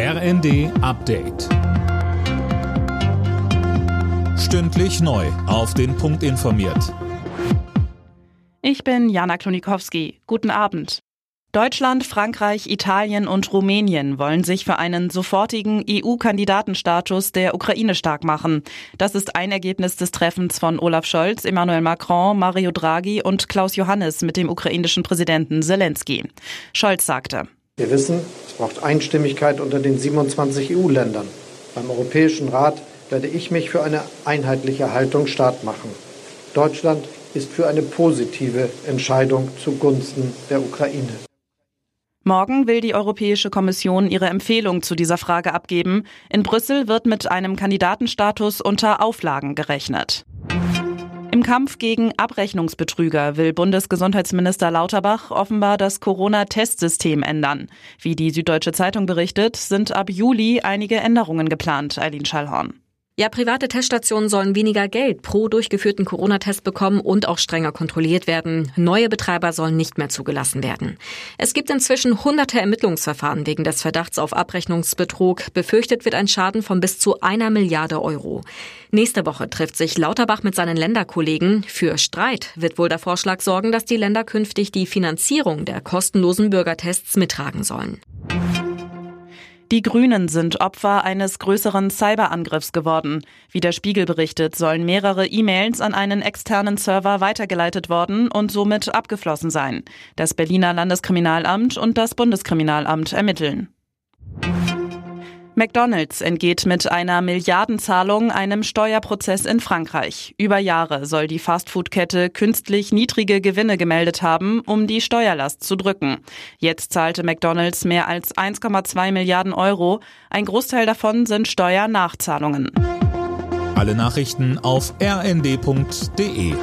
RND Update. Stündlich neu. Auf den Punkt informiert. Ich bin Jana Klonikowski. Guten Abend. Deutschland, Frankreich, Italien und Rumänien wollen sich für einen sofortigen EU-Kandidatenstatus der Ukraine stark machen. Das ist ein Ergebnis des Treffens von Olaf Scholz, Emmanuel Macron, Mario Draghi und Klaus Johannes mit dem ukrainischen Präsidenten Zelensky. Scholz sagte, wir wissen, es braucht Einstimmigkeit unter den 27 EU-Ländern. Beim Europäischen Rat werde ich mich für eine einheitliche Haltung stark machen. Deutschland ist für eine positive Entscheidung zugunsten der Ukraine. Morgen will die Europäische Kommission ihre Empfehlung zu dieser Frage abgeben. In Brüssel wird mit einem Kandidatenstatus unter Auflagen gerechnet. Im Kampf gegen Abrechnungsbetrüger will Bundesgesundheitsminister Lauterbach offenbar das Corona-Testsystem ändern. Wie die Süddeutsche Zeitung berichtet, sind ab Juli einige Änderungen geplant, Eileen Schallhorn. Ja, private Teststationen sollen weniger Geld pro durchgeführten Corona-Test bekommen und auch strenger kontrolliert werden. Neue Betreiber sollen nicht mehr zugelassen werden. Es gibt inzwischen hunderte Ermittlungsverfahren wegen des Verdachts auf Abrechnungsbetrug. Befürchtet wird ein Schaden von bis zu einer Milliarde Euro. Nächste Woche trifft sich Lauterbach mit seinen Länderkollegen. Für Streit wird wohl der Vorschlag sorgen, dass die Länder künftig die Finanzierung der kostenlosen Bürgertests mittragen sollen. Die Grünen sind Opfer eines größeren Cyberangriffs geworden. Wie der Spiegel berichtet, sollen mehrere E-Mails an einen externen Server weitergeleitet worden und somit abgeflossen sein. Das Berliner Landeskriminalamt und das Bundeskriminalamt ermitteln. McDonald's entgeht mit einer Milliardenzahlung einem Steuerprozess in Frankreich. Über Jahre soll die Fastfood-Kette künstlich niedrige Gewinne gemeldet haben, um die Steuerlast zu drücken. Jetzt zahlte McDonald's mehr als 1,2 Milliarden Euro. Ein Großteil davon sind Steuernachzahlungen. Alle Nachrichten auf rnd.de